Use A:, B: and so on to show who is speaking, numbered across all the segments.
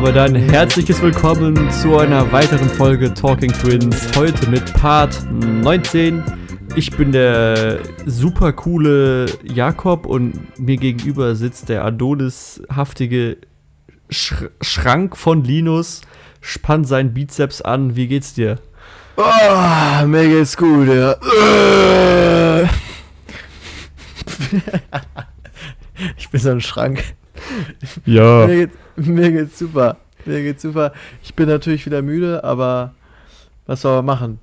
A: Dabei dann herzliches Willkommen zu einer weiteren Folge Talking Twins. Heute mit Part 19. Ich bin der super coole Jakob und mir gegenüber sitzt der Adonishaftige Sch Schrank von Linus. Spannt seinen Bizeps an. Wie geht's dir?
B: Oh, mir geht's gut, ja. ich bin so ein Schrank.
A: Ja.
B: Mir, geht, mir geht's super. Mir geht's super. Ich bin natürlich wieder müde, aber was soll man machen?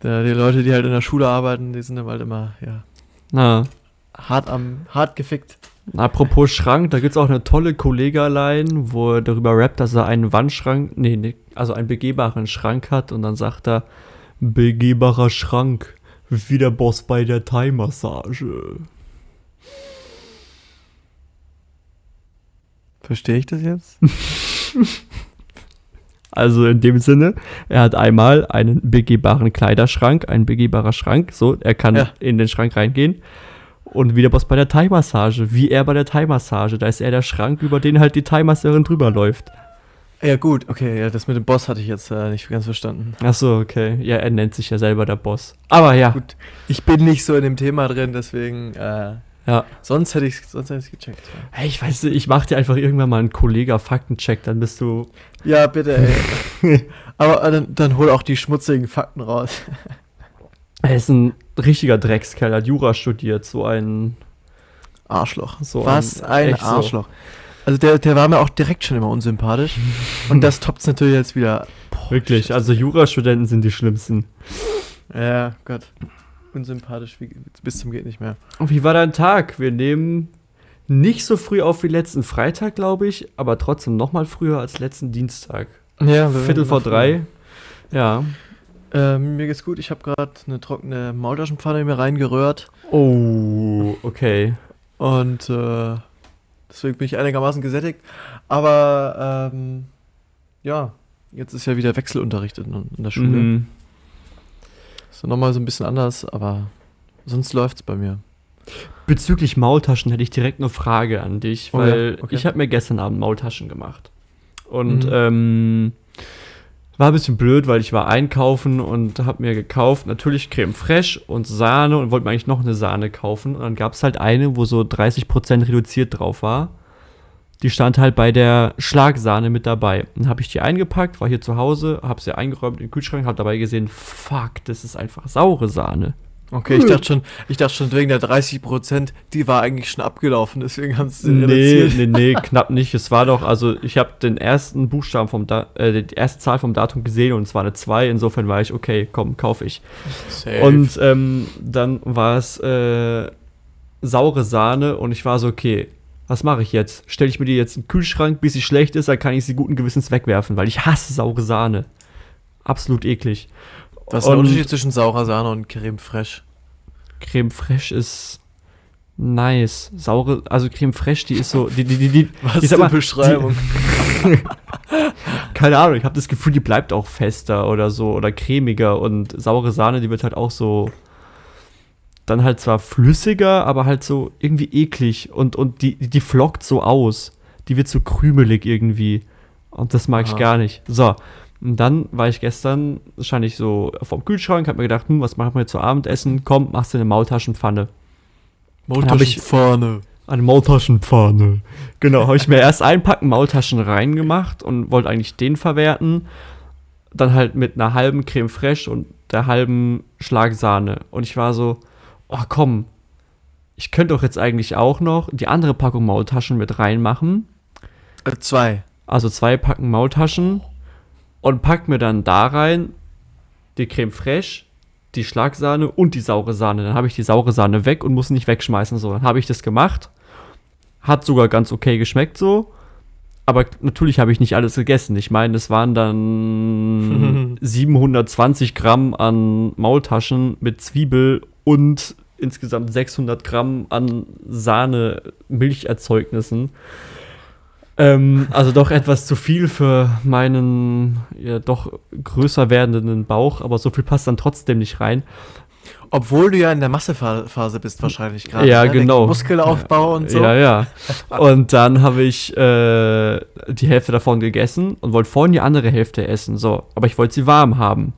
B: Da, die Leute, die halt in der Schule arbeiten, die sind dann halt immer, ja,
A: Na,
B: hart am, hart gefickt.
A: apropos Schrank, da gibt's auch eine tolle Kollega-Line, wo er darüber rappt, dass er einen Wandschrank, nee, nee, also einen begehbaren Schrank hat und dann sagt er, begehbarer Schrank, wie der Boss bei der Thai-Massage.
B: Verstehe ich das jetzt?
A: Also in dem Sinne, er hat einmal einen begehbaren Kleiderschrank, ein begehbarer Schrank, so, er kann
B: Ja.
A: in den Schrank reingehen. Und wie der Boss bei der Thai-Massage, wie er bei der Thai-Massage, da ist er der Schrank, über den halt die Thai-Masserin drüber läuft.
B: Ja, gut, okay, ja, das mit dem Boss hatte ich jetzt äh, nicht ganz verstanden.
A: Ach so, okay. Ja, er nennt sich ja selber der Boss. Aber ja,
B: Gut, ich bin nicht so in dem Thema drin, deswegen, äh,
A: ja.
B: sonst hätte ich ich gecheckt. Ja.
A: Hey, ich weiß nicht, ich mach dir einfach irgendwann mal einen Kollega-Faktencheck, dann bist du.
B: Ja, bitte, ey. Aber äh, dann, dann hol auch die schmutzigen Fakten raus.
A: Er ist ein richtiger Dreckskerl, hat Jura studiert, so ein.
B: Arschloch.
A: So
B: Was
A: ein-
B: ein,
A: echt so.
B: Arschloch. Also der, der war mir auch direkt schon immer unsympathisch. Und das toppt natürlich jetzt wieder. Boah,
A: Wirklich,
B: shit.
A: also Jurastudenten sind die schlimmsten.
B: Ja, Gott. Unsympathisch wie, bis zum geht nicht mehr.
A: Und wie war dein Tag? Wir nehmen nicht so früh auf wie letzten Freitag, glaube ich, aber trotzdem noch mal früher als letzten Dienstag.
B: Ja,
A: Viertel vor drei. Ja.
B: Ähm, mir geht's gut. Ich habe gerade eine trockene Maultaschenpfanne in mir reingerührt.
A: Oh, okay.
B: Und äh, deswegen bin ich einigermaßen gesättigt. Aber ähm, ja, jetzt ist ja wieder Wechselunterricht in, in der Schule.
A: Mhm.
B: Nochmal so ein bisschen anders, aber sonst läuft's bei mir.
A: Bezüglich Maultaschen hätte ich direkt eine Frage an dich,
B: Oh ja,
A: weil
B: okay.
A: ich habe mir gestern Abend Maultaschen gemacht. Und
B: Mhm.
A: ähm, war ein bisschen blöd, weil ich war einkaufen und habe mir gekauft, natürlich Creme Fraiche und Sahne und wollte mir eigentlich noch eine Sahne kaufen. Und dann gab es halt eine, wo so 30% reduziert drauf war. Die stand halt bei der Schlagsahne mit dabei. Dann habe ich die eingepackt, war hier zu Hause, habe sie eingeräumt in den Kühlschrank, habe dabei gesehen, fuck, das ist einfach saure Sahne.
B: Okay, ich dachte schon, ich dachte schon wegen der 30%, die war eigentlich schon abgelaufen, deswegen haben sie
A: Nee,
B: reduziert.
A: nee, nee, knapp nicht. Es war doch, also ich habe den ersten Buchstaben vom da äh, die erste Zahl vom Datum gesehen und es war eine 2. Insofern war ich, okay, komm, kaufe ich.
B: Safe.
A: Und ähm, dann war es äh, saure Sahne und ich war so, okay, was mache ich jetzt? Stelle ich mir die jetzt in den Kühlschrank, bis sie schlecht ist, dann kann ich sie guten Gewissens wegwerfen, weil ich hasse saure Sahne. Absolut eklig.
B: Was ist der Unterschied zwischen saurer Sahne und Creme Fraiche?
A: Creme Fraiche ist nice. Saure, also Creme Fraiche, die ist so, die, die, die, die
B: Was
A: sag mal,
B: Beschreibung?
A: Keine Ahnung, ich habe das Gefühl, die bleibt auch fester oder so oder cremiger und saure Sahne, die wird halt auch so dann halt zwar flüssiger, aber halt so irgendwie eklig und, und die, die flockt so aus. Die wird so krümelig irgendwie. Und das mag ich
B: Aha.
A: gar nicht. So, und dann war ich gestern wahrscheinlich so vorm Kühlschrank, hab mir gedacht, hm, was machen wir jetzt zu Abendessen? Komm, machst du eine Maultaschenpfanne. ich-
B: vorne.
A: Eine Maultaschenpfanne. Genau, habe ich mir erst einpacken Maultaschen reingemacht und wollte eigentlich den verwerten. Dann halt mit einer halben Creme Fraiche und der halben Schlagsahne. Und ich war so, oh komm, ich könnte doch jetzt eigentlich auch noch die andere Packung Maultaschen mit reinmachen.
B: Äh, zwei.
A: Also zwei Packen Maultaschen und pack mir dann da rein die Creme Fraiche, die Schlagsahne und die saure Sahne. Dann habe ich die saure Sahne weg und muss nicht wegschmeißen. So, dann habe ich das gemacht. Hat sogar ganz okay geschmeckt so. aber natürlich habe ich nicht alles gegessen. Ich meine, es waren dann 720 Gramm an Maultaschen mit Zwiebel und insgesamt 600 Gramm an Sahne-Milcherzeugnissen. Ähm, also doch etwas zu viel für meinen ja, doch größer werdenden Bauch, aber so viel passt dann trotzdem nicht rein.
B: Obwohl du ja in der Massephase bist wahrscheinlich gerade.
A: Ja,
B: ne?
A: Genau.
B: Muskelaufbau und so.
A: Ja, ja. Und dann habe ich äh, die Hälfte davon gegessen und wollte vorhin die andere Hälfte essen. So, aber ich wollte sie warm haben.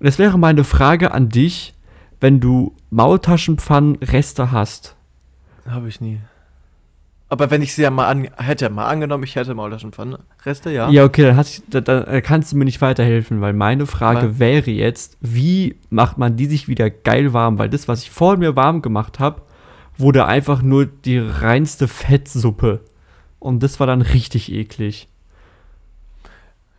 A: Und jetzt wäre meine Frage an dich, wenn du Maultaschenpfannen-Reste hast.
B: Habe ich nie. Aber wenn ich sie ja mal an, hätte, mal angenommen, ich hätte Maultaschenpfannen. Reste, ja.
A: Ja, okay, dann, hast, dann, dann kannst du mir nicht weiterhelfen, weil meine Frage
B: Weil-
A: wäre jetzt, wie macht man die sich wieder geil warm? Weil das, was ich vor mir warm gemacht habe, wurde einfach nur die reinste Fettsuppe. Und das war dann richtig eklig.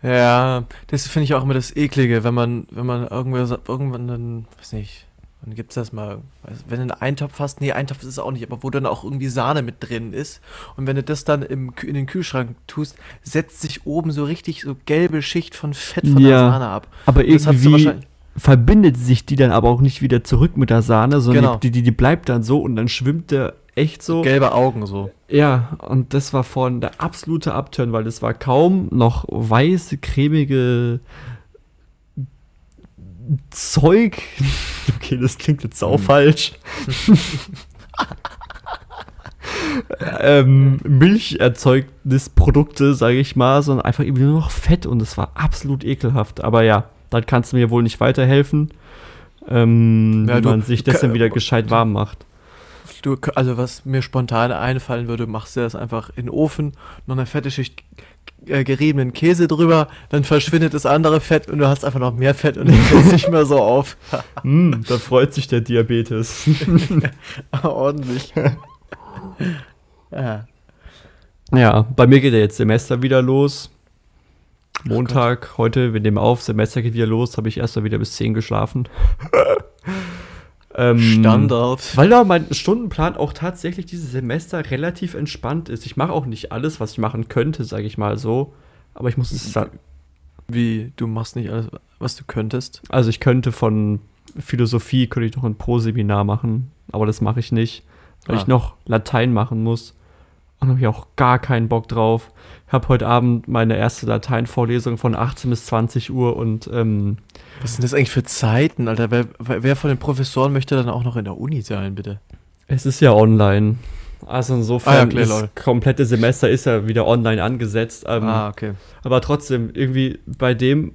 B: Ja, das finde ich auch immer das Eklige, wenn man, wenn man irgendwer, irgendwann dann, weiß nicht, wann gibt's das mal, wenn du einen Eintopf hast, nee, Eintopf ist es auch nicht, aber wo dann auch irgendwie Sahne mit drin ist und wenn du das dann im, in den Kühlschrank tust, setzt sich oben so richtig so gelbe Schicht von Fett von der
A: Ja.
B: Sahne ab.
A: Aber irgendwie verbindet sich die dann aber auch nicht wieder zurück mit der Sahne, sondern
B: Genau.
A: die, die, die bleibt dann so und dann schwimmt der echt so.
B: Gelbe Augen so.
A: Ja, und das war vorhin der absolute Upturn, weil das war kaum noch weiße, cremige Zeug. Okay, das klingt jetzt sau falsch. ähm, Milcherzeugnisprodukte, sage ich mal, sondern einfach irgendwie nur noch Fett und das war absolut ekelhaft. Aber ja, dann kannst du mir wohl nicht weiterhelfen, ähm,
B: Ja, du-
A: man sich das dann wieder gescheit warm macht.
B: Du, also was mir spontan einfallen würde, machst du das einfach in den Ofen, noch eine fette Schicht äh, geriebenen Käse drüber, dann verschwindet das andere Fett und du hast einfach noch mehr Fett und dann fällt nicht mehr so auf.
A: Hm, da freut sich der Diabetes.
B: Ordentlich. ja.
A: Ja, bei mir geht ja jetzt Semester wieder los. Montag, heute, wir nehmen auf, Semester geht wieder los, habe ich erst mal wieder bis 10 geschlafen. Ähm,
B: Standard.
A: Weil da mein Stundenplan auch tatsächlich dieses Semester relativ entspannt ist. Ich mache auch nicht alles, was ich machen könnte, sage ich mal so. Aber ich muss es sa-
B: Wie, du machst nicht alles, was du könntest.
A: Also ich könnte von Philosophie, könnte ich noch ein Pro-Seminar machen, aber das mache ich nicht, weil
B: Ah.
A: ich noch Latein machen muss. Und habe ich auch gar keinen Bock drauf. Ich habe heute Abend meine erste Lateinvorlesung von 18 bis 20 Uhr und ähm,
B: Was sind das eigentlich für Zeiten, Alter? Wer, wer von den Professoren möchte dann auch noch in der Uni sein, bitte?
A: es ist ja online. Also insofern,
B: Ah ja, klar,
A: das komplette Semester ist ja wieder online angesetzt. Ähm,
B: ah, okay.
A: Aber trotzdem, irgendwie bei dem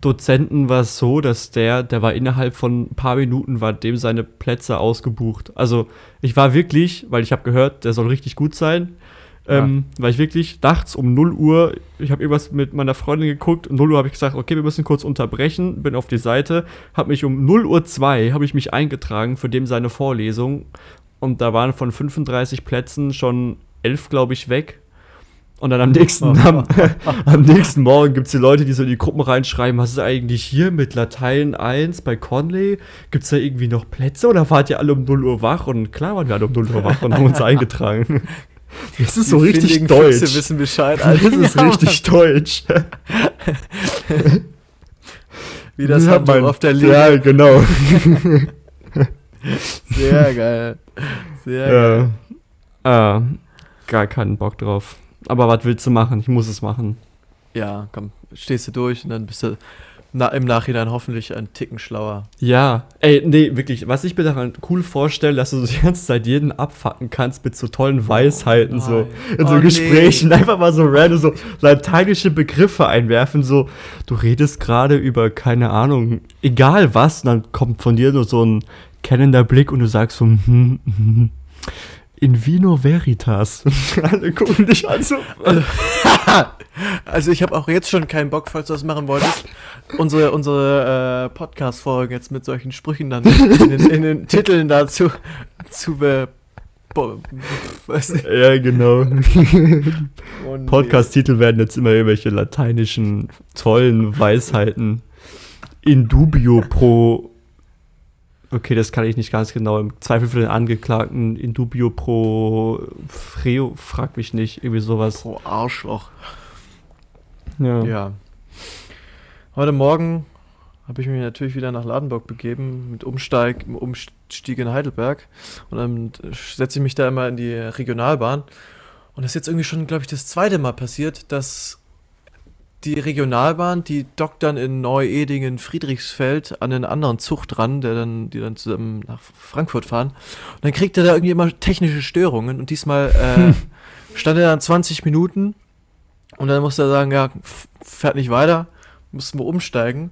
A: Dozenten war es so, dass der, der war innerhalb von ein paar Minuten, war dem seine Plätze ausgebucht. Also ich war wirklich, weil ich habe gehört, der soll richtig gut sein, ähm, war ich wirklich nachts um 0 Uhr, ich habe irgendwas mit meiner Freundin geguckt, um 0 Uhr habe ich gesagt, okay, wir müssen kurz unterbrechen, bin auf die Seite, habe mich um 0 Uhr 2, habe ich mich eingetragen für dem seine Vorlesung und da waren von 35 Plätzen schon 11, glaube ich, weg. Und dann am nächsten, am, am nächsten Morgen gibt es die Leute, die so in die Gruppen reinschreiben, was ist eigentlich hier mit Latein 1 bei Conley? Gibt es da irgendwie noch Plätze oder wart ihr alle um 0 Uhr wach? Und klar waren wir alle um 0 Uhr wach und haben uns eingetragen. Das ist so
B: Die
A: richtig
B: findigen
A: deutsch.
B: Füchse wissen Bescheid,
A: Das
B: Alter.
A: ist
B: Ja,
A: richtig deutsch.
B: Wie das
A: Ja, mein-
B: auf der Linie.
A: Ja, genau.
B: Sehr geil. Sehr geil.
A: Ja. Äh, gar keinen Bock drauf. Aber was willst du machen? Ich muss es machen.
B: Ja, komm, stehst du durch und dann bist du na, im Nachhinein hoffentlich ein Ticken schlauer.
A: Ja, ey, nee, wirklich, was ich mir daran cool vorstelle, dass du so die ganze Zeit jeden abfacken kannst mit so tollen Weisheiten, so
B: nein.
A: in so
B: Oh, nee.
A: Gesprächen, einfach mal so random so lateinische Begriffe einwerfen, so, du redest gerade über, keine Ahnung, egal was, dann kommt von dir nur so ein kennender Blick und du sagst so, hm, hm, in vino veritas. Alle gucken dich an so,
B: Also ich habe auch jetzt schon keinen Bock, falls du das machen wolltest, unsere, unsere äh, Podcast-Folgen jetzt mit solchen Sprüchen dann in den, in den Titeln dazu zu be...
A: ja, genau.
B: Und-
A: Podcast-Titel werden jetzt immer irgendwelche lateinischen tollen Weisheiten. In dubio pro Okay, das kann ich nicht ganz genau. Im Zweifel für den Angeklagten in dubio pro freo, frag mich nicht, irgendwie sowas.
B: Pro Arschloch.
A: Ja.
B: Ja. Heute Morgen habe ich mich natürlich wieder nach Ladenburg begeben mit Umsteig, im Umstieg in Heidelberg. Und dann setze ich mich da immer in die Regionalbahn. Und das ist jetzt irgendwie schon, glaube ich, das zweite Mal passiert, dass die Regionalbahn, die dockt dann in Neu-Edingen, Friedrichsfeld an einen anderen Zug dran, der dann, die dann zusammen nach Frankfurt fahren. Und dann kriegt er da irgendwie immer technische Störungen. Und diesmal äh, stand er dann 20 Minuten und dann musste er sagen, ja, fährt nicht weiter, mussten wir umsteigen.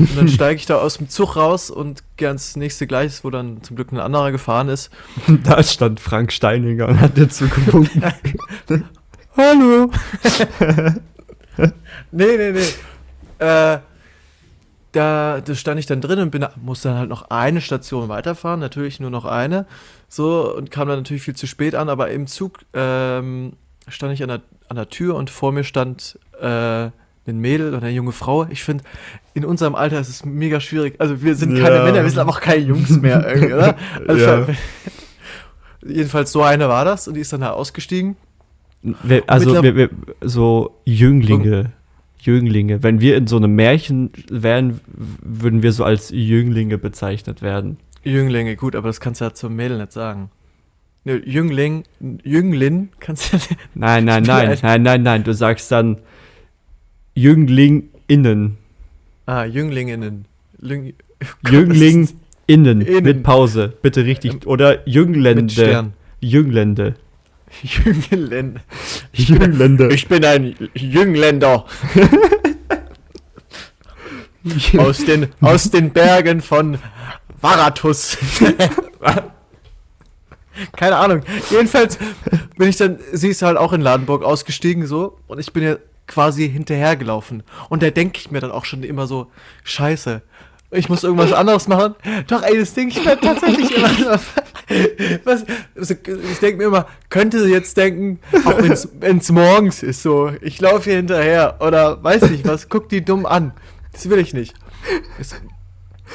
B: Und dann steige ich da aus dem Zug raus und gehe ans nächste Gleis, wo dann zum Glück ein anderer gefahren ist.
A: Da stand Frank Steininger und hat dir zugewunken.
B: Hallo. nee, nee, nee. Äh, da, da stand ich dann drin und bin, musste dann halt noch eine Station weiterfahren, natürlich nur noch eine. So, und kam dann natürlich viel zu spät an, aber im Zug ähm, stand ich an der, an der Tür und vor mir stand äh, ein Mädel und eine junge Frau. Ich finde, in unserem Alter ist es mega schwierig. Also wir sind keine
A: Ja.
B: Männer, wir sind aber auch keine Jungs mehr irgendwie, oder? Also,
A: Ja.
B: Jedenfalls so eine war das und die ist dann da ausgestiegen.
A: Wir, also wir, wir, so Jünglinge, Jünglinge. Wenn wir in so einem Märchen wären, würden wir so als Jünglinge bezeichnet werden.
B: Jünglinge, gut, aber das kannst du ja zum Mädel nicht sagen. Ne, Jüngling, Jünglin, kannst du ja nicht.
A: Nein, nein, nein,
B: ein-
A: nein, nein, nein. Du sagst dann JünglingInnen.
B: Ah, Jünglinginnen. Jüng,
A: JünglingInnen.
B: Innen.
A: Mit Pause. Bitte richtig. Oder Jünglende. Jünglende.
B: Jünglen.
A: Jünglende.
B: Ich bin ein Jüngländer aus den, aus den Bergen von Varatus. Keine Ahnung. Jedenfalls bin ich dann, sie ist halt auch in Ladenburg ausgestiegen so und ich bin ja quasi hinterhergelaufen. Und da denke ich mir dann auch schon immer so, scheiße, ich muss irgendwas anderes machen. Doch, ey, das Ding, ich werde tatsächlich immer was, also, ich denke mir immer, könnte sie jetzt denken, auch wenn es morgens ist, so, ich laufe hier hinterher oder weiß nicht was, guck die dumm an. Das will ich nicht. Das,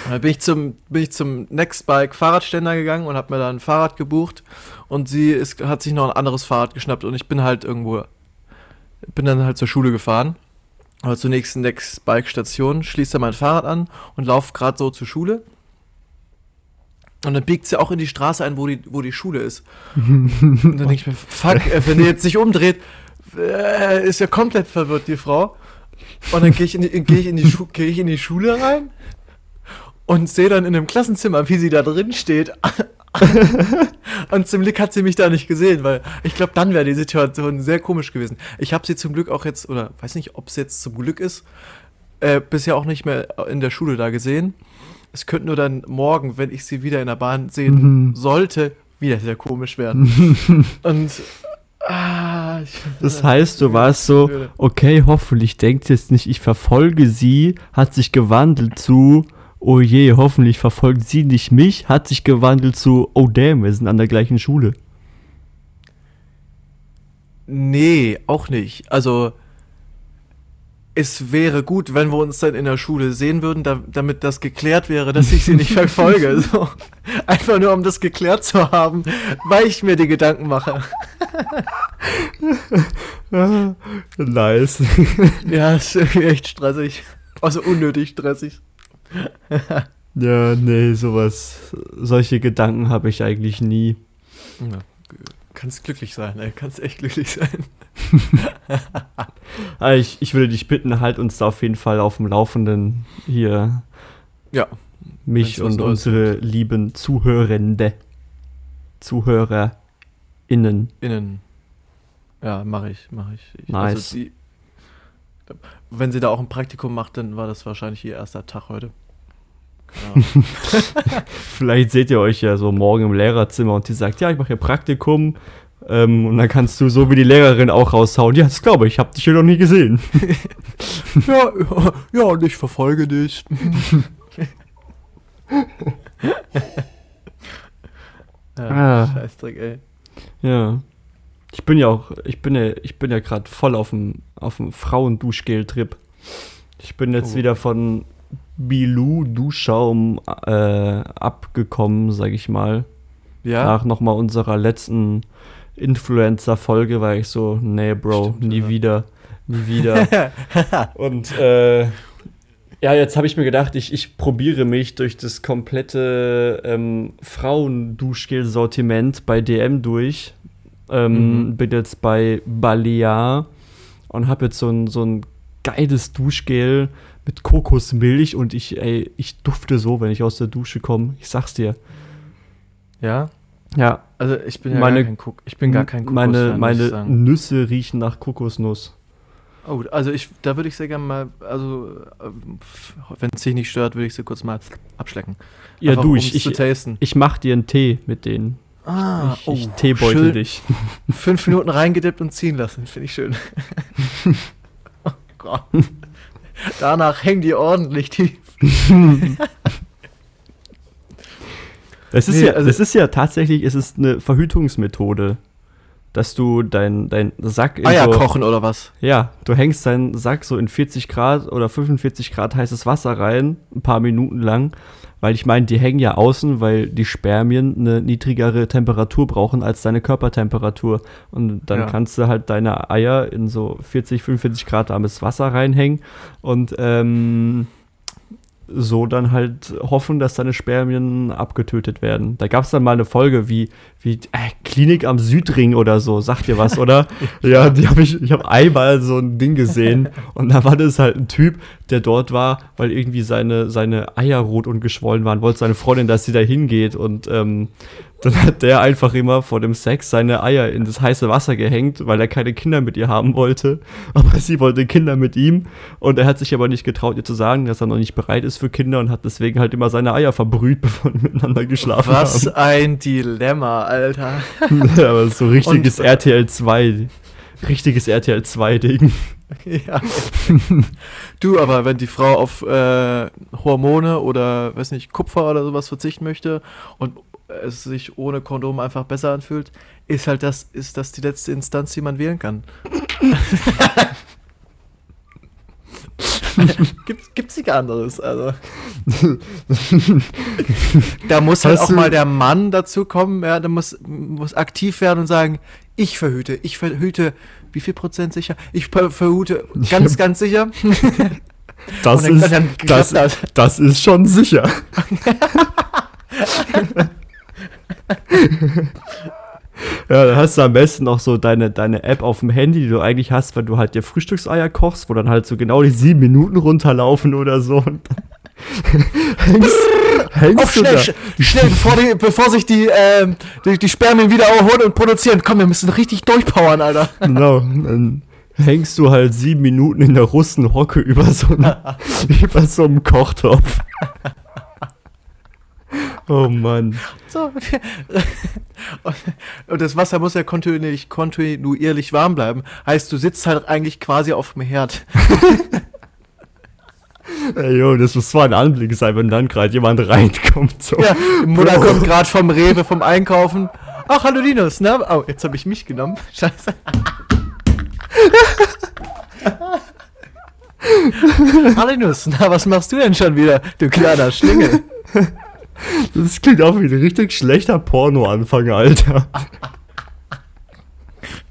B: dann bin ich zum, bin ich zum Nextbike Fahrradständer gegangen und habe mir da ein Fahrrad gebucht und sie ist, hat sich noch ein anderes Fahrrad geschnappt und ich bin halt irgendwo, bin dann halt zur Schule gefahren oder zur nächsten Nextbike Station, schließe da mein Fahrrad an und laufe gerade so zur Schule. Und dann biegt sie auch in die Straße ein, wo die, wo die Schule ist. und dann denke ich mir, fuck, äh, wenn die jetzt sich umdreht, äh, ist ja komplett verwirrt, die Frau. Und dann gehe ich, in die- geh ich, in die Schu- geh ich in die Schule rein und sehe dann in einem Klassenzimmer, wie sie da drin steht. und zum Glück hat sie mich da nicht gesehen, weil ich glaube, dann wäre die Situation sehr komisch gewesen. Ich habe sie zum Glück auch jetzt, oder weiß nicht, ob es jetzt zum Glück ist, äh, bisher auch nicht mehr in der Schule da gesehen. Es könnte nur dann morgen, wenn ich sie wieder in der Bahn sehen
A: Mhm.
B: sollte, wieder sehr komisch werden. und ah, ich,
A: Das heißt, du warst so, okay, hoffentlich denkt jetzt nicht, ich verfolge sie, hat sich gewandelt zu, oh je, hoffentlich verfolgt sie nicht mich, hat sich gewandelt zu, oh damn, wir sind an der gleichen Schule.
B: Nee, auch nicht. Also, es wäre gut, wenn wir uns dann in der Schule sehen würden, da, damit das geklärt wäre, dass ich sie nicht verfolge. So. Einfach nur, um das geklärt zu haben, weil ich mir die Gedanken mache.
A: nice.
B: Ja, ist irgendwie echt stressig. Also unnötig stressig.
A: ja, nee, sowas, solche Gedanken habe ich eigentlich nie.
B: Ja, kannst glücklich sein, ey. Kannst echt glücklich sein.
A: Aber ich, ich würde dich bitten, halt uns da auf jeden Fall auf dem Laufenden hier,
B: Ja.
A: mich und unsere lieben Zuhörende, ZuhörerInnen.
B: Innen. Ja, mache ich, mache ich. ich
A: Nice.
B: sie, wenn sie da auch ein Praktikum macht, dann war das wahrscheinlich ihr erster Tag heute.
A: Vielleicht seht ihr euch ja so morgen im Lehrerzimmer und die sagt, ja, ich mache hier Praktikum. Ähm, und dann kannst du so wie die Lehrerin auch raushauen. Ja, das glaube ich, ich habe dich hier noch nie gesehen.
B: ja, ja, ja, und ich verfolge dich. ja,
A: Ah.
B: Scheißdreck, ey.
A: Ja. Ich bin ja auch, ich bin ja, ich bin ja gerade voll auf dem, auf dem Frauenduschgel-Trip. Ich bin jetzt
B: Oh.
A: wieder von Bilou Duschschaum äh, abgekommen, sag ich mal.
B: Ja.
A: Nach nochmal unserer letzten Influencer-Folge war ich so, nee, Bro,
B: Stimmt,
A: nie
B: ja.
A: wieder, nie wieder. Und äh, ja, jetzt habe ich mir gedacht, ich, ich probiere mich durch das komplette ähm, Frauenduschgel-Sortiment bei DM durch. Ähm,
B: Mhm.
A: Bin jetzt bei Balea und habe jetzt so ein, so ein geiles Duschgel mit Kokosmilch und ich, ey, ich dufte so, wenn ich aus der Dusche komme. Ich sag's dir.
B: ja.
A: Ja,
B: Also ich bin ja
A: Meine-
B: gar kein Cook. Ich bin gar kein Kokos
A: meine,
B: ich
A: meine. Nüsse riechen nach Kokosnuss.
B: Oh, also ich, da würde ich sehr gerne mal, also wenn es dich nicht stört, würde ich sie kurz mal abschlecken.
A: Ja,
B: Einfach,
A: du, ich, ich, ich mach dir einen Tee mit denen.
B: Ah,
A: ich, ich teebeutel
B: schön.
A: dich.
B: Fünf Minuten reingedippt und ziehen lassen, finde ich schön. oh Gott. Danach hängen die ordentlich tief.
A: Das ist,
B: Nee,
A: ja,
B: also-
A: das ist ja tatsächlich, es ist eine Verhütungsmethode, dass du dein, dein Sack in
B: Eier
A: so,
B: kochen oder was?
A: Ja, du hängst deinen Sack so in 40 Grad oder 45 Grad heißes Wasser rein, ein paar Minuten lang, weil ich meine, die hängen ja außen, weil die Spermien eine niedrigere Temperatur brauchen als deine Körpertemperatur. Und dann
B: Ja.
A: kannst du halt deine Eier in so 40, 45 Grad warmes Wasser reinhängen und ähm, so dann halt hoffen, dass deine Spermien abgetötet werden. Da gab es dann mal eine Folge wie, wie äh, Klinik am Südring oder so, sagt ihr was, oder? ja, die habe ich, ich habe einmal so ein Ding gesehen und da war das halt ein Typ, der dort war, weil irgendwie seine, seine Eier rot und geschwollen waren, wollte seine Freundin, dass sie da hingeht und ähm, dann hat der einfach immer vor dem Sex seine Eier in das heiße Wasser gehängt, weil er keine Kinder mit ihr haben wollte. Aber sie wollte Kinder mit ihm. Und er hat sich aber nicht getraut, ihr zu sagen, dass er noch nicht bereit ist für Kinder und hat deswegen halt immer seine Eier verbrüht, bevor die miteinander geschlafen
B: Was
A: haben.
B: ein Dilemma, Alter.
A: Ja, aber so richtiges
B: Und-
A: RTL 2. Richtiges RTL 2-Ding.
B: Ja. Du, aber wenn die Frau auf äh, Hormone oder, weiß nicht, Kupfer oder sowas verzichten möchte und es sich ohne Kondom einfach besser anfühlt, ist halt das, ist das die letzte Instanz, die man wählen kann. Gibt, gibt's nichts anderes, also. da muss halt
A: Hast
B: auch mal der Mann dazu kommen, ja, der muss, muss aktiv werden und sagen, ich verhüte, ich verhüte, wie viel Prozent sicher? Ich ver- verhüte ganz, ganz sicher.
A: Das
B: dann-
A: ist,
B: dann
A: das,
B: klappt das.
A: das ist schon sicher. Ja, dann hast du am besten noch so deine, deine App auf dem Handy, die du eigentlich hast, wenn du halt dir Frühstückseier kochst, wo dann halt so genau die sieben Minuten runterlaufen oder so. Und hängst, hängst
B: Auf
A: du
B: schnell,
A: da.
B: sch- schnell, bevor, die, bevor sich die, ähm, die, die Spermien wieder erholen und produzieren. Komm, wir müssen richtig durchpowern, Alter.
A: Genau, dann hängst du halt sieben Minuten in der Russenhocke über so, einem, über so einem Kochtopf. Oh Mann.
B: So. Und, das Wasser muss ja kontinuierlich, kontinuierlich warm bleiben. Heißt, du sitzt halt eigentlich quasi auf dem Herd.
A: Ey, jo, das muss zwar ein Anblick sein, wenn dann gerade jemand reinkommt. So.
B: Ja, Mutter
A: Bro.
B: kommt gerade vom Rewe, vom Einkaufen. Ach, hallo Linus, ne? Oh, jetzt habe ich mich genommen. Scheiße. hallo Linus, na, was machst du denn schon wieder, du kleiner Schlingel?
A: Das klingt auch wie ein richtig schlechter Porno-Anfang, Alter.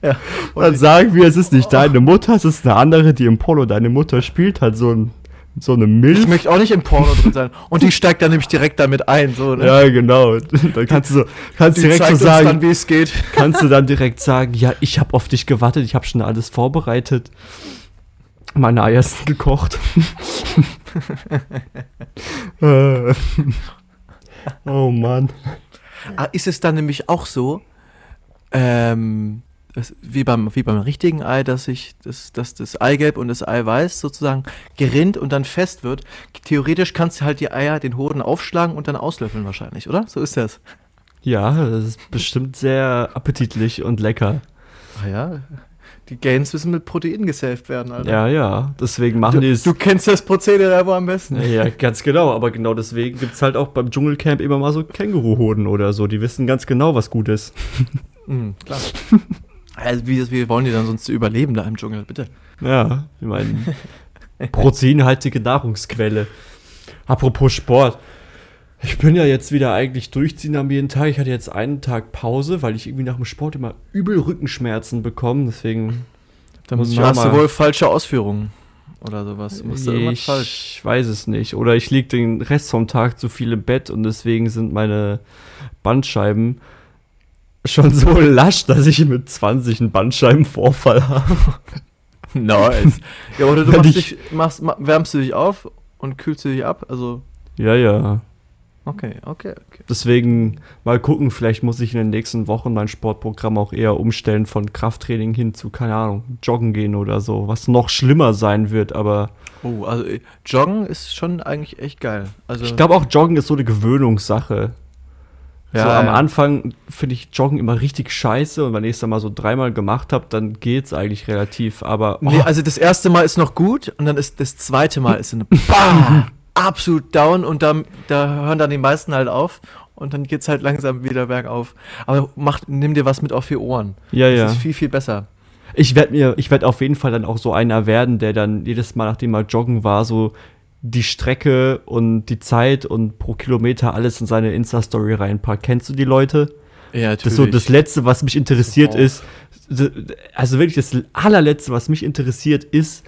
B: Ja.
A: Dann sagen wir, es ist nicht deine Mutter, es ist eine andere, die im Porno deine Mutter spielt, halt so, ein, so eine
B: Ich
A: Milch.
B: möchte auch nicht im Porno drin sein. Und die steigt dann nämlich direkt damit ein, so, ne?
A: Ja, genau. Dann kannst du so, kannst
B: Die
A: direkt
B: zeigt
A: so sagen,
B: dann, wie es geht.
A: kannst du dann direkt sagen, ja, ich habe auf dich gewartet, ich habe schon alles vorbereitet. Meine Eier sind gekocht. Oh Mann.
B: Ah, ist es dann nämlich auch so, ähm, wie, beim, wie beim richtigen Ei, dass sich das, dass das Eigelb und das Eiweiß sozusagen gerinnt und dann fest wird. Theoretisch kannst du halt die Eier, den Hoden aufschlagen und dann auslöffeln wahrscheinlich, oder? So ist das.
A: Ja, das ist bestimmt sehr appetitlich und lecker.
B: Ah ja, die Gains müssen mit Protein gesaved werden, Alter.
A: Ja, ja. Deswegen machen die es.
B: du kennst das Prozedere wohl am besten.
A: Ja, ganz genau, aber genau deswegen gibt es halt auch beim Dschungelcamp immer mal so Känguruhoden oder so. Die wissen ganz genau, was gut ist.
B: Mhm, klar. Also wie, wie wollen die dann sonst überleben da im Dschungel, bitte?
A: Ja, ich meine, proteinhaltige Nahrungsquelle. Apropos Sport. Ich bin ja jetzt wieder eigentlich durchziehen am jeden Tag. Ich hatte jetzt einen Tag Pause, weil ich irgendwie nach dem Sport immer übel Rückenschmerzen bekomme. Deswegen
B: Dann
A: Muss ich
B: hast du wohl falsche Ausführungen. Oder sowas. Machst du irgendwas
A: ich
B: falsch.
A: weiß es nicht. Oder ich liege den Rest vom Tag zu viel im Bett und deswegen sind meine Bandscheiben schon so lasch, dass ich mit 20 einen Bandscheibenvorfall habe.
B: Nice. ja, oder du machst
A: ich-
B: dich, machst, ma- wärmst du dich auf und kühlst du dich ab? Also,
A: Ja, ja.
B: Okay, okay, okay.
A: Deswegen mal gucken, vielleicht muss ich in den nächsten Wochen mein Sportprogramm auch eher umstellen von Krafttraining hin zu, keine Ahnung, Joggen gehen oder so, was noch schlimmer sein wird, aber
B: Oh, also äh, Joggen ist schon eigentlich echt geil. Also,
A: ich glaube auch Joggen ist so eine Gewöhnungssache.
B: Ja,
A: so am
B: ja.
A: Anfang finde ich Joggen immer richtig scheiße und wenn ich es dann mal so dreimal gemacht habe, dann geht's eigentlich relativ, aber
B: Nee,
A: oh,
B: also das erste Mal ist noch gut und dann ist das zweite Mal ist eine Bah! Absolut down und da, da hören dann die meisten halt auf und dann geht's halt langsam wieder bergauf. Aber mach, nimm dir was mit auf die Ohren.
A: ja,
B: Das
A: ja.
B: ist viel, viel besser.
A: Ich werde mir, ich werde auf jeden Fall dann auch so einer werden, der dann jedes Mal, nachdem er joggen war, so die Strecke und die Zeit und pro Kilometer alles in seine Insta-Story reinpackt. Kennst du die Leute?
B: Ja,
A: Das ist so das Letzte, was mich interessiert
B: Wow.
A: ist. Also wirklich das allerletzte, was mich interessiert, ist,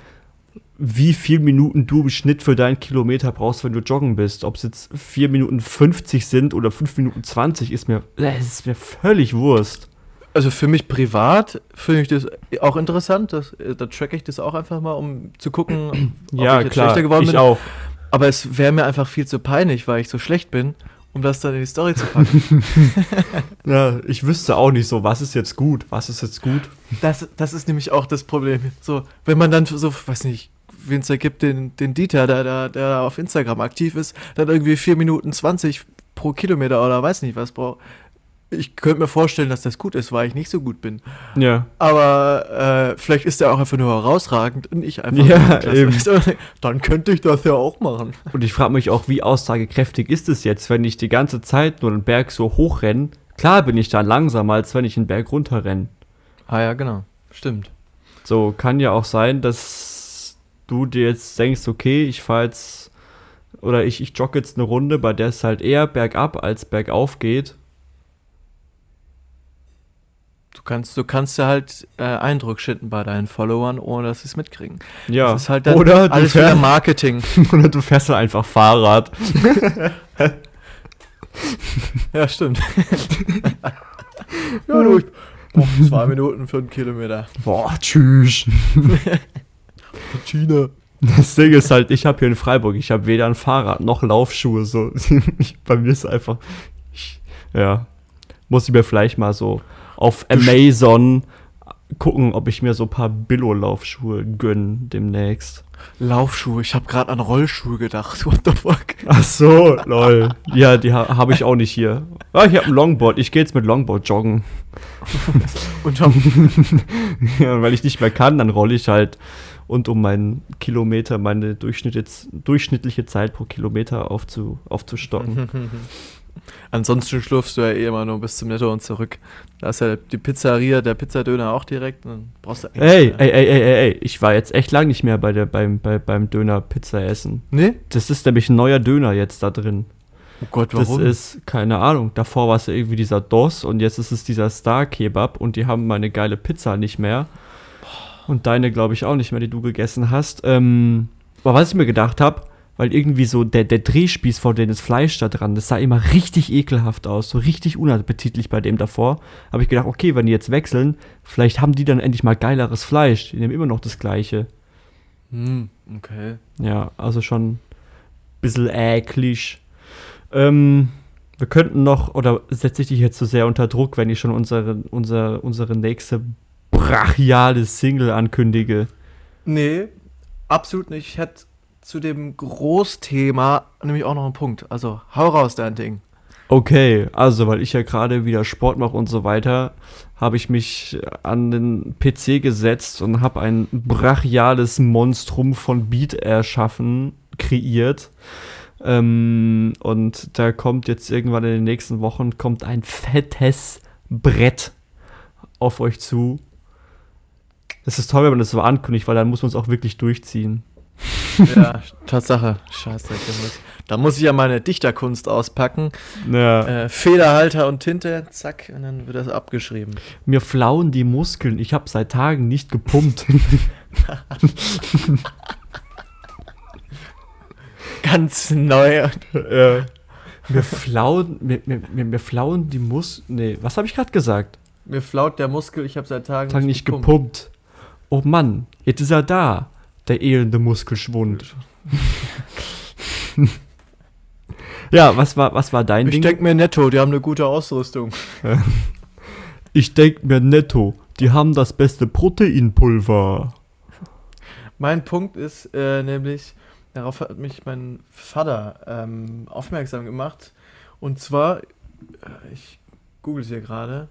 A: wie viel Minuten du im Schnitt für deinen Kilometer brauchst, wenn du joggen bist. Ob es jetzt 4 Minuten 50 sind oder 5 Minuten 20, ist mir, es ist mir völlig Wurst.
B: Also für mich privat finde ich das auch interessant. Das, äh, da tracke ich das auch einfach mal, um zu gucken, ob
A: ja,
B: ich jetzt
A: klar,
B: schlechter geworden
A: ich
B: bin.
A: auch.
B: Aber es wäre mir einfach viel zu peinlich, weil ich so schlecht bin, um das dann in die Story zu packen.
A: Ja, ich wüsste auch nicht so, was ist jetzt gut, was ist jetzt gut.
B: Das, das ist nämlich auch das Problem. So, wenn man dann so, weiß nicht, wen es da gibt, den, den Dieter, der, der, der auf Instagram aktiv ist, dann irgendwie 4 Minuten 20 pro Kilometer oder weiß nicht was braucht. Ich könnte mir vorstellen, dass das gut ist, weil ich nicht so gut bin.
A: Ja.
B: Aber äh, vielleicht ist er auch einfach nur herausragend und ich einfach.
A: Ja, eben.
B: Dann könnte ich das ja auch machen.
A: Und ich frage mich auch, wie aussagekräftig ist es jetzt, wenn ich die ganze Zeit nur den Berg so hoch renne? Klar bin ich dann langsamer, als wenn ich den Berg runter renne.
B: Ah ja, genau. Stimmt.
A: So, kann ja auch sein, dass du dir jetzt denkst, okay, ich fahre jetzt oder ich, ich jogge jetzt eine Runde, bei der es halt eher bergab als bergauf geht.
B: Du kannst, du kannst ja halt äh, Eindruck schinden bei deinen Followern, ohne dass sie es mitkriegen.
A: Ja.
B: Das ist halt dann
A: oder,
B: alles wieder
A: fährst,
B: Marketing.
A: oder du fährst halt einfach Fahrrad.
B: Ja, stimmt. ja, du, ich brauche zwei Minuten für einen Kilometer.
A: Boah, tschüss.
B: China.
A: Das Ding ist halt, ich habe hier in Freiburg, ich habe weder ein Fahrrad noch Laufschuhe. So. Ich, bei mir ist einfach, ich, ja, muss ich mir vielleicht mal so auf Amazon gucken, ob ich mir so ein paar Billo-Laufschuhe gönne demnächst.
B: Laufschuhe, ich habe gerade an Rollschuhe gedacht. What the fuck?
A: Ach so, lol. Ja, die ha habe ich auch nicht hier. Ah, ich habe ein Longboard. Ich gehe jetzt mit Longboard joggen.
B: Und
A: Ja, weil ich nicht mehr kann, dann rolle ich halt und um meinen Kilometer, meine Durchschnitt, durchschnittliche Zeit pro Kilometer aufzu, aufzustocken.
B: ansonsten schlurfst du ja eh immer nur bis zum Netto und zurück. Da ist ja die Pizzeria, der Pizzadöner auch direkt. Dann brauchst du
A: Ey, ey, ey, ey, ey, ey, ich war jetzt echt lang nicht mehr bei der, beim, bei, beim Döner-Pizza essen.
B: Nee?
A: Das ist nämlich ein neuer Döner jetzt da drin.
B: Oh Gott,
A: Das
B: warum?
A: ist, keine Ahnung, davor war es ja irgendwie dieser DOS und jetzt ist es dieser Star-Kebab und die haben meine geile Pizza nicht mehr. Und deine, glaube ich, auch nicht mehr, die du gegessen hast. Ähm, aber was ich mir gedacht habe, weil irgendwie so der, der Drehspieß von denen das Fleisch da dran, das sah immer richtig ekelhaft aus, so richtig unappetitlich bei dem davor. Habe ich gedacht, okay, wenn die jetzt wechseln, vielleicht haben die dann endlich mal geileres Fleisch. Die nehmen immer noch das gleiche.
B: Hm, okay.
A: Ja, also schon ein bisschen eklig. Ähm, wir könnten noch, oder setze ich dich jetzt zu sehr unter Druck, wenn ich schon unsere, unsere, unsere nächste brachiale Single ankündige?
B: Nee, absolut nicht. Ich hätte zu dem Großthema nämlich auch noch einen Punkt. Also, hau raus, dein Ding.
A: Okay, also weil ich ja gerade wieder Sport mache und so weiter, habe ich mich an den PC gesetzt und habe ein brachiales Monstrum von Beat erschaffen, kreiert. Ähm, und da kommt jetzt irgendwann in den nächsten Wochen kommt ein fettes Brett auf euch zu. Das ist toll, wenn man das so ankündigt, weil dann muss man es auch wirklich durchziehen.
B: Ja, Tatsache. Scheiße, da muss, da muss ich ja meine Dichterkunst auspacken.
A: Ja.
B: Äh, Federhalter und Tinte, zack, und dann wird das abgeschrieben.
A: Mir flauen die Muskeln. Ich habe seit Tagen nicht gepumpt.
B: Ganz neu.
A: ja. Mir flauen, mir, mir, mir, mir flauen die Muskeln. Nee, was habe ich gerade gesagt?
B: Mir flaut der Muskel, ich habe seit Tagen
A: Tag nicht gepumpt. Oh Mann, jetzt ist er da. Der elende Muskelschwund. ja, was war, was war dein
B: Ich
A: Ding?
B: denke mir netto, die haben eine gute Ausrüstung.
A: ich denk mir netto, die haben das beste Proteinpulver.
B: Mein Punkt ist äh, nämlich, darauf hat mich mein Vater ähm, aufmerksam gemacht. Und zwar, äh, ich google es hier gerade,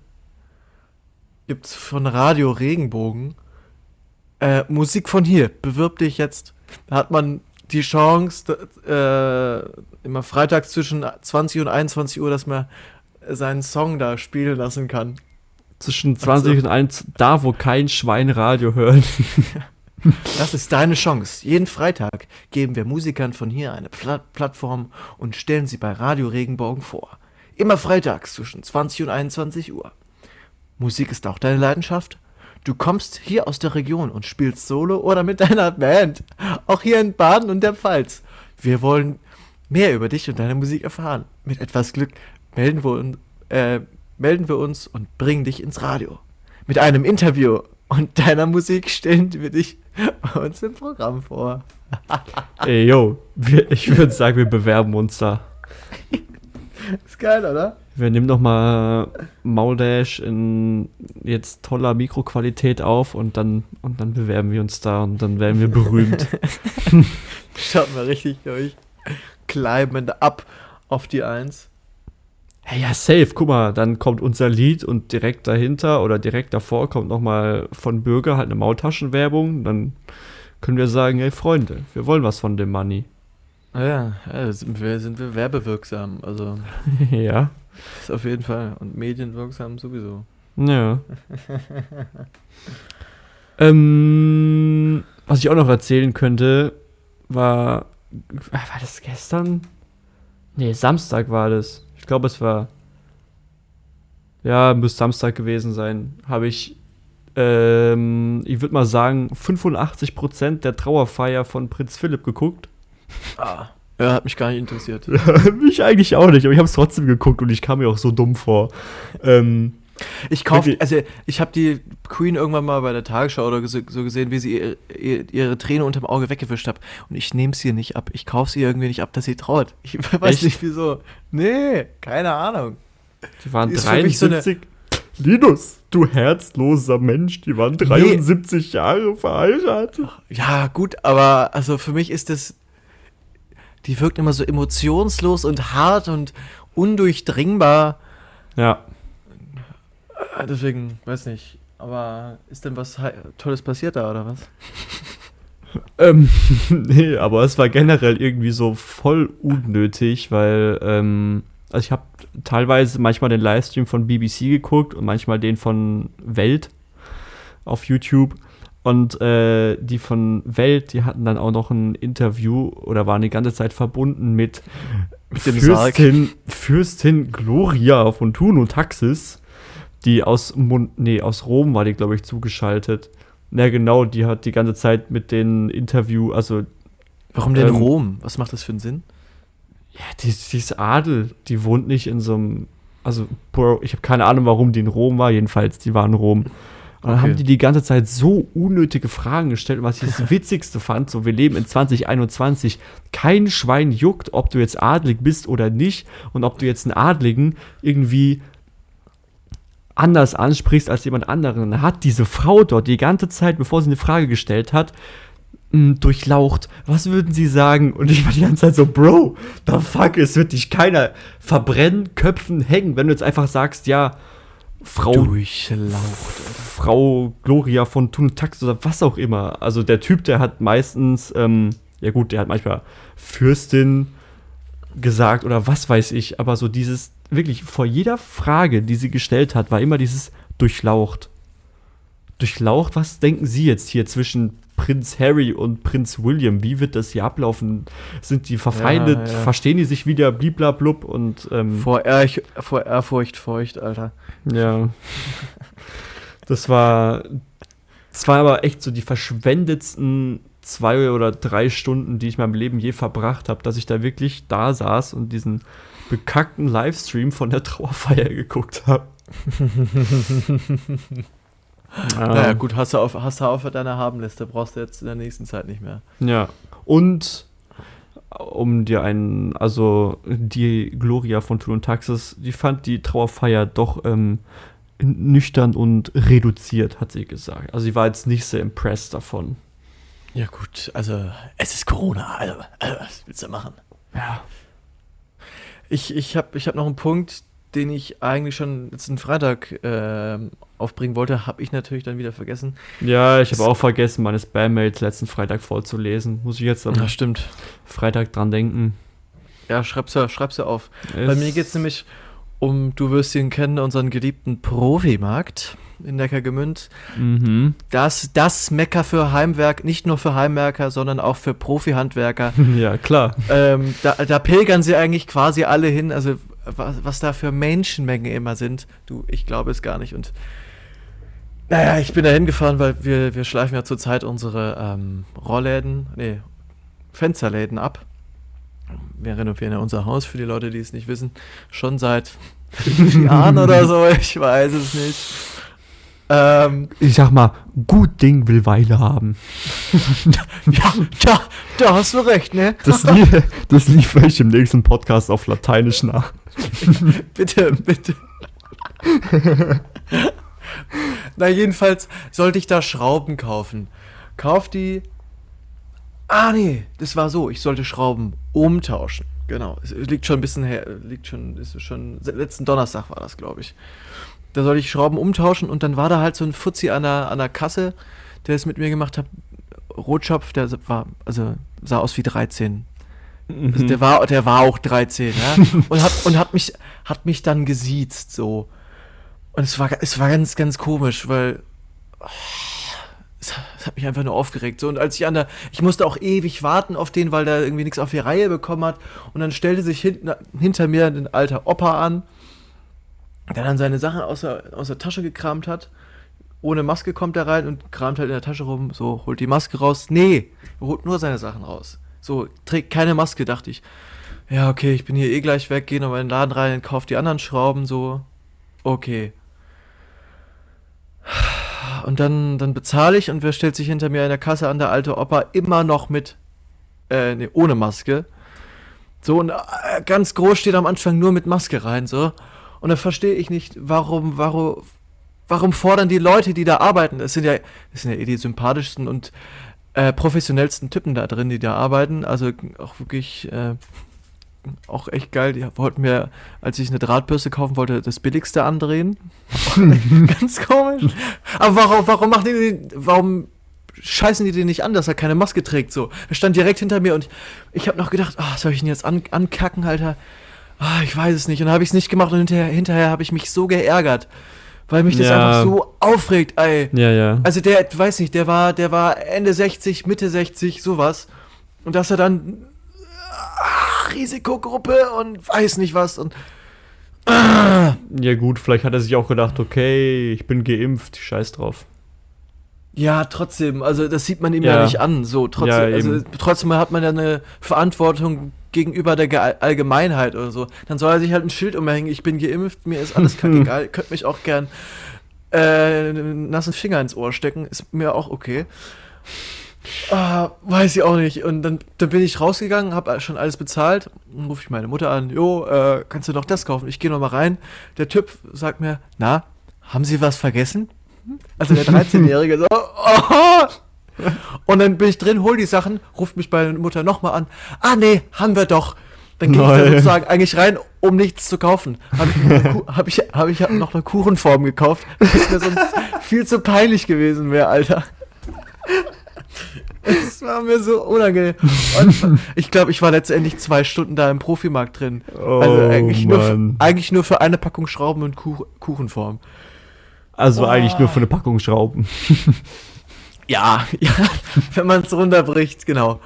B: gibt es von Radio Regenbogen äh, Musik von hier. Bewirb dich jetzt. Da hat man die Chance, äh, immer freitags zwischen 20 und 21 Uhr, dass man seinen Song da spielen lassen kann.
A: Zwischen 20 und 1, da wo kein Schwein Radio hört.
B: Das ist deine Chance. Jeden Freitag geben wir Musikern von hier eine Pla Plattform und stellen sie bei Radio Regenbogen vor. Immer freitags zwischen 20 und 21 Uhr. Musik ist auch deine Leidenschaft? Du kommst hier aus der Region und spielst Solo oder mit deiner Band. Auch hier in Baden und der Pfalz. Wir wollen mehr über dich und deine Musik erfahren. Mit etwas Glück melden wir, uns, äh, melden wir uns und bringen dich ins Radio. Mit einem Interview und deiner Musik stellen wir dich bei uns im Programm vor.
A: Ey, yo, ich würde sagen, wir bewerben uns da.
B: Ist geil, oder?
A: Wir nehmen noch mal Mauldash in jetzt toller Mikroqualität auf und dann, und dann bewerben wir uns da und dann werden wir berühmt.
B: Schaut mal richtig durch. Climben ab auf die Eins.
A: Hey, ja, safe. Guck mal, dann kommt unser Lied und direkt dahinter oder direkt davor kommt noch mal von Bürger halt eine Maultaschenwerbung. Dann können wir sagen, hey Freunde, wir wollen was von dem Money.
B: Ja, ja sind, wir, sind wir werbewirksam. Also,
A: ja.
B: das auf jeden Fall. Und medienwirksam sowieso.
A: Ja. ähm, was ich auch noch erzählen könnte, war. War das gestern? Nee, Samstag war das. Ich glaube, es war. Ja, müsste Samstag gewesen sein. Habe ich. Ähm, ich würde mal sagen, 85% der Trauerfeier von Prinz Philipp geguckt.
B: Ah. Ja, hat mich gar nicht interessiert.
A: mich eigentlich auch nicht, aber ich habe es trotzdem geguckt und ich kam mir auch so dumm vor. Ähm,
B: Ich kaufe, also ich habe die Queen irgendwann mal bei der Tagesschau oder so so gesehen, wie sie ihre, ihre, ihre Träne unterm Auge weggewischt hat. Und ich nehme es ihr nicht ab. Ich kaufe sie irgendwie nicht ab, dass sie traut. Ich weiß
A: Echt?
B: nicht wieso. Nee, keine Ahnung.
A: die waren
B: Die ist für mich so eine-
A: 73. Linus, du herzloser Mensch, die waren 73 Jahre verheiratet.
B: Ja, gut, aber also für mich ist das. Die wirkt immer so emotionslos und hart und undurchdringbar.
A: Ja.
B: Äh, Deswegen, weiß nicht. Aber ist denn was Tolles passiert da oder was?
A: Ähm, nee, aber es war generell irgendwie so voll unnötig, weil, ähm, also ich habe teilweise manchmal den Livestream von BBC geguckt und manchmal den von Welt auf YouTube. Und äh, die von Welt, die hatten dann auch noch ein Interview oder waren die ganze Zeit verbunden mit,
B: Mit dem Sarg.
A: Fürstin, Fürstin Gloria von Thun und Taxis, die aus, Mon nee, aus Rom war die, glaube ich, zugeschaltet. Na genau, die hat die ganze Zeit mit den Interview, also
B: Warum denn
A: Ähm,
B: Rom? Was macht das für einen Sinn?
A: ja, die, die ist Adel, die wohnt nicht in so einem, also Bro, ich habe keine Ahnung, warum die in Rom war, jedenfalls, die war in Rom. Und dann
B: Okay.
A: haben die die ganze Zeit so unnötige Fragen gestellt. Und was ich das Witzigste fand, so wir leben in 2021, kein Schwein juckt, ob du jetzt adlig bist oder nicht und ob du jetzt einen Adligen irgendwie anders ansprichst als jemand anderen. Dann hat diese Frau dort die ganze Zeit, bevor sie eine Frage gestellt hat, mh, durchlaucht. Was würden sie sagen? Und ich war die ganze Zeit so, Bro, the fuck, es wird dich keiner verbrennen, köpfen, hängen, wenn du jetzt einfach sagst, ja, Frau
B: Durchlaucht.
A: Frau Gloria von Thun und Tax oder was auch immer. Also der Typ, der hat meistens, ähm, ja gut, der hat manchmal Fürstin gesagt oder was weiß ich, aber so dieses, wirklich vor jeder Frage, die sie gestellt hat, war immer dieses durchlaucht. Durchlaucht, was denken Sie jetzt hier zwischen Prinz Harry und Prinz William, wie wird das hier ablaufen? Sind die verfeindet?
B: Ja, ja.
A: Verstehen die sich wieder? Bliblablub und ähm,
B: Vor, Erch vor Ehrfurcht feucht, Alter.
A: ja. Das war. Das war aber echt so die verschwendetsten zwei oder drei Stunden, die ich in meinem Leben je verbracht habe, dass ich da wirklich da saß und diesen bekackten Livestream von der Trauerfeier geguckt habe.
B: Naja, gut, hast du, auf, hast du auf deiner Habenliste, brauchst du jetzt in der nächsten Zeit nicht mehr.
A: Ja. Und um dir einen, also die Gloria von Tour und Taxis, die fand die Trauerfeier doch ähm, nüchtern und reduziert, hat sie gesagt. Also sie war jetzt nicht sehr impressed davon.
B: Ja, gut, also es ist Corona, also, also was willst du machen?
A: Ja.
B: Ich, ich habe ich hab noch einen Punkt, den ich eigentlich schon letzten Freitag ähm, aufbringen wollte, habe ich natürlich dann wieder vergessen.
A: Ja, ich habe auch vergessen, meine Spam-Mails letzten Freitag vorzulesen. Muss ich jetzt am
B: Ja, stimmt.
A: Freitag dran denken.
B: Ja, schreib's ja, schreib's ja auf. Bei
A: Es-
B: mir geht es nämlich um, du wirst ihn kennen, unseren geliebten Profimarkt in Neckargemünd.
A: Mhm.
B: Das, das Mecker für Heimwerk, nicht nur für Heimwerker, sondern auch für Profi-Handwerker.
A: Ja, klar.
B: ähm, da, da pilgern sie eigentlich quasi alle hin. Also was, was da für Menschenmengen immer sind, du, ich glaube es gar nicht. Und naja, ich bin da hingefahren, weil wir, wir schleifen ja zurzeit unsere ähm, Rollläden, nee, Fensterläden ab. Wir renovieren ja unser Haus für die Leute, die es nicht wissen, schon seit Jahren oder so, ich weiß es nicht. Ähm,
A: Ich sag mal, gut Ding will Weile haben.
B: ja, da, da hast du recht, ne?
A: Das, lie das liefere ich im nächsten Podcast auf Lateinisch nach.
B: bitte, bitte. Na, jedenfalls sollte ich da Schrauben kaufen. Kauf die. Ah, nee, das war so. Ich sollte Schrauben umtauschen. Genau. Es liegt schon ein bisschen her. Liegt schon, ist schon. Letzten Donnerstag war das, glaube ich. Da sollte ich Schrauben umtauschen und dann war da halt so ein Fuzzi an der, an der Kasse, der es mit mir gemacht hat. Rotschopf, der war, also sah aus wie 13. Also der war, der war auch 13, ja. Und hat, und hat mich, hat mich dann gesiezt, so. Und es war, es war ganz, ganz komisch, weil oh, es, es hat mich einfach nur aufgeregt. So, und als ich an der, ich musste auch ewig warten auf den, weil der irgendwie nichts auf die Reihe bekommen hat. Und dann stellte sich hinten, hinter mir ein alter Opa an, der dann seine Sachen aus der, aus der Tasche gekramt hat. Ohne Maske kommt er rein und kramt halt in der Tasche rum, so, holt die Maske raus. Nee, holt nur seine Sachen raus. So, trägt keine Maske, dachte ich. Ja, okay, ich bin hier eh gleich weg, gehe noch in den Laden rein, kauf die anderen Schrauben, so. Okay. Und dann, dann bezahle ich und wer stellt sich hinter mir in der Kasse an, der alte Opa, immer noch mit, äh, nee, ohne Maske. So, und äh, ganz groß steht am Anfang nur mit Maske rein, so. Und dann verstehe ich nicht, warum, warum, warum fordern die Leute, die da arbeiten, das sind ja, das sind ja eh die sympathischsten und äh, professionellsten Typen da drin, die da arbeiten. Also auch wirklich, äh, auch echt geil. Die wollten mir, als ich eine Drahtbürste kaufen wollte, das billigste andrehen. Ganz komisch. Aber warum, warum machen die den, warum scheißen die den nicht an, dass er keine Maske trägt? So, er stand direkt hinter mir und ich habe noch gedacht, ah, soll ich ihn jetzt an, ankacken, Alter? Ah, ich weiß es nicht. Und dann habe ich es nicht gemacht und hinterher, hinterher habe ich mich so geärgert, weil mich das
A: Ja.
B: einfach so aufregt, ey.
A: Ja, ja.
B: Also der, weiß nicht, der war, der war Ende 60, Mitte 60, sowas. Und dass er dann ah, Risikogruppe und weiß nicht was und
A: Ja, gut, vielleicht hat er sich auch gedacht, okay, ich bin geimpft, scheiß drauf.
B: ja, trotzdem, also das sieht man ihm ja,
A: Ja.
B: nicht an, so trotzdem,
A: Ja,
B: also trotzdem hat man ja eine Verantwortung gegenüber der Ge Allgemeinheit oder so. Dann soll er sich halt ein Schild umhängen, ich bin geimpft, mir ist alles kackegal, könnt mich auch gern äh, einen nassen Finger ins Ohr stecken, ist mir auch okay. Ah, weiß ich auch nicht. Und dann, dann bin ich rausgegangen, habe schon alles bezahlt. Dann rufe ich meine Mutter an. Jo, äh, kannst du noch das kaufen? Ich gehe noch mal rein. Der Typ sagt mir, na, haben Sie was vergessen? Also der 13-Jährige so, oh. Und dann bin ich drin, hol die Sachen, ruft mich meine Mutter noch mal an. Ah, nee, haben wir doch. Dann gehe ich da sozusagen eigentlich rein, um nichts zu kaufen. Habe ich, hab ich, hab ich noch eine Kuchenform gekauft, was mir sonst viel zu peinlich gewesen wäre, Alter. Es war mir so unangenehm. Und ich glaube, ich war letztendlich zwei Stunden da im Profimarkt drin. also
A: Oh,
B: eigentlich nur, eigentlich nur für eine Packung Schrauben und Kuch Kuchenform.
A: Also
B: Oh.
A: eigentlich nur für eine Packung Schrauben.
B: Ja, ja, wenn man es runterbricht, genau.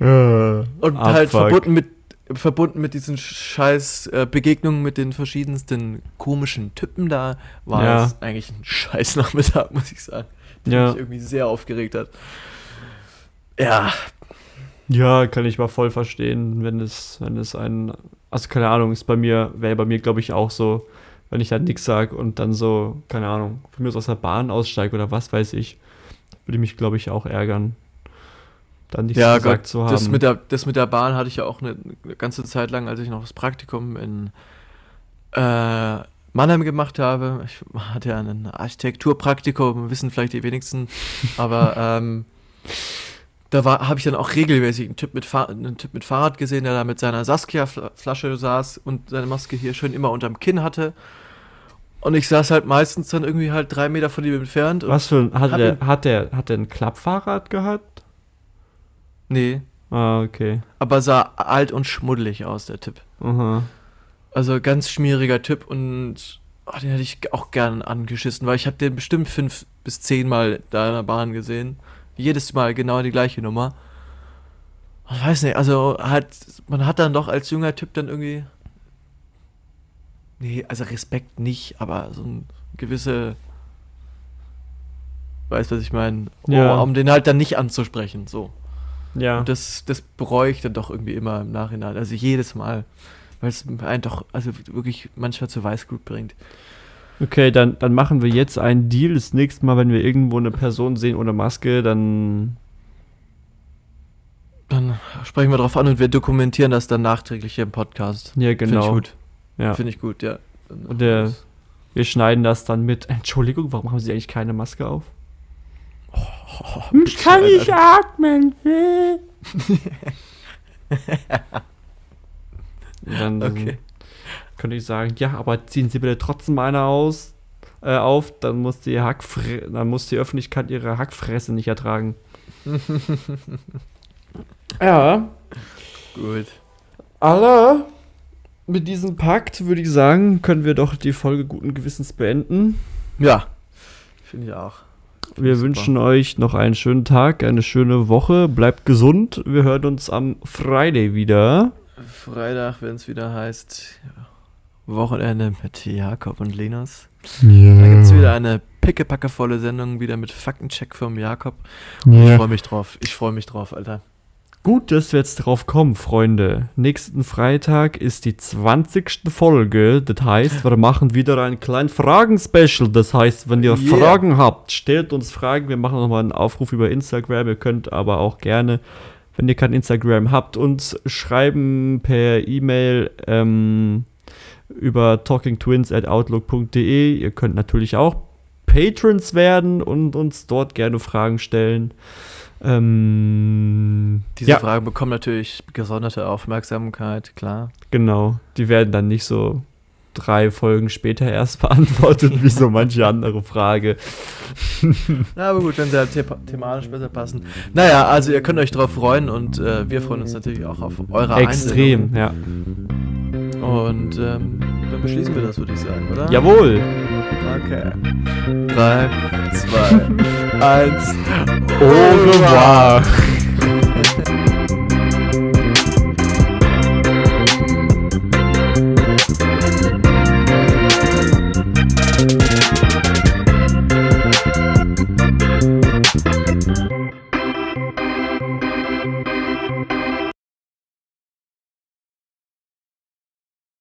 A: Äh,
B: Und halt verbunden mit, verbunden mit diesen scheiß äh, Begegnungen mit den verschiedensten komischen Typen da, war
A: Ja.
B: es eigentlich ein scheiß Nachmittag, muss ich sagen. Der
A: Ja.
B: mich irgendwie sehr aufgeregt hat. Ja,
A: Ja, kann ich mal voll verstehen, wenn es, wenn es ein, also keine Ahnung, ist bei mir, wäre bei mir, glaube ich, auch so, wenn ich dann nichts sag und dann so, keine Ahnung, von mir aus aus der Bahn aussteige oder was weiß ich, würde mich, glaube ich, auch ärgern, dann nichts
B: ja
A: gesagt
B: Gott,
A: zu haben.
B: das mit, der, das mit der Bahn hatte ich ja auch eine, eine ganze Zeit lang, als ich noch das Praktikum in äh, Mannheim gemacht habe. Ich hatte ja ein Architekturpraktikum, wissen vielleicht die wenigsten, aber ähm, da habe ich dann auch regelmäßig einen Typ, mit Fahr einen Typ mit Fahrrad gesehen, der da mit seiner Saskia-Flasche saß und seine Maske hier schön immer unterm Kinn hatte. Und ich saß halt meistens dann irgendwie halt drei Meter von ihm entfernt.
A: Was für ein, hat der, hat der, hat der ein Klappfahrrad gehabt?
B: Nee,
A: Ah, okay.
B: aber sah alt und schmuddelig aus, der Typ.
A: Aha.
B: Also ganz schmieriger Typ und oh, den hätte ich auch gern angeschissen, weil ich habe den bestimmt fünf bis zehn Mal da in der Bahn gesehen. Jedes Mal genau die gleiche Nummer. Ich weiß nicht, also halt, man hat dann doch als junger Typ dann irgendwie. Nee, also Respekt nicht, aber so ein gewisse. Weißt was ich meine?
A: Ja.
B: Oh, um den halt dann nicht anzusprechen, so.
A: Ja.
B: Und das, das bereue ich dann doch irgendwie immer im Nachhinein. Also jedes Mal. Weil es einen doch, also wirklich manchmal zu Weißglut bringt.
A: Okay, dann, dann machen wir jetzt einen Deal. Das nächste Mal, wenn wir irgendwo eine Person sehen ohne Maske, dann.
B: Dann sprechen wir drauf an und wir dokumentieren das dann nachträglich hier im Podcast.
A: Ja,
B: Finde ich
A: genau.
B: gut.
A: Ja.
B: Finde ich gut, ja.
A: Und
B: wir
A: der-. Wir schneiden das dann mit. Entschuldigung, warum haben Sie eigentlich keine Maske auf?
B: Oh,
A: Ich kann nicht atmen. Und dann
B: Okay.
A: könnte ich sagen, ja, aber ziehen Sie bitte trotzdem eine aus, äh, auf, dann muss die Hackfre dann muss die Öffentlichkeit ihre Hackfresse nicht ertragen. ja,
B: Gut.
A: alle mit diesem Pakt würde ich sagen, können wir doch die Folge guten Gewissens beenden.
B: Ja. Finde ich auch.
A: Wir
B: Super.
A: wünschen euch noch einen schönen Tag, eine schöne Woche. Bleibt gesund. Wir hören uns am Friday wieder.
B: Freitag, wenn es wieder heißt Wochenende mit Jakob und Linus. Da
A: Ja.
B: gibt es wieder eine pickepackevolle Sendung, wieder mit Faktencheck vom Jakob. Ich freue mich drauf. Ich freue mich drauf, Alter.
A: Gut, dass wir jetzt drauf kommen, Freunde. Nächsten Freitag ist die 20. Folge. Das heißt, wir machen wieder ein kleines Fragen-Special. Das heißt, wenn ihr
B: Yeah.
A: Fragen habt, stellt uns Fragen. Wir machen nochmal einen Aufruf über Instagram. Ihr könnt aber auch gerne, wenn ihr kein Instagram habt, uns schreiben per E-Mail ähm, über talkingtwins@outlook.de. Ihr könnt natürlich auch Patrons werden und uns dort gerne Fragen stellen. Ähm,
B: Diese
A: ja,
B: Fragen bekommen natürlich gesonderte Aufmerksamkeit, klar.
A: genau. Die werden dann nicht so drei Folgen später erst beantwortet, wie so manche andere Frage.
B: Na, aber gut, wenn sie halt the thematisch besser passen. Naja, also ihr könnt euch drauf freuen und äh, wir freuen uns natürlich auch auf eure
A: Extrem, ja.
B: Und ähm, dann beschließen wir das, würde ich sagen, oder?
A: Jawohl.
B: Okay. Drei, zwei, eins.
A: Au revoir.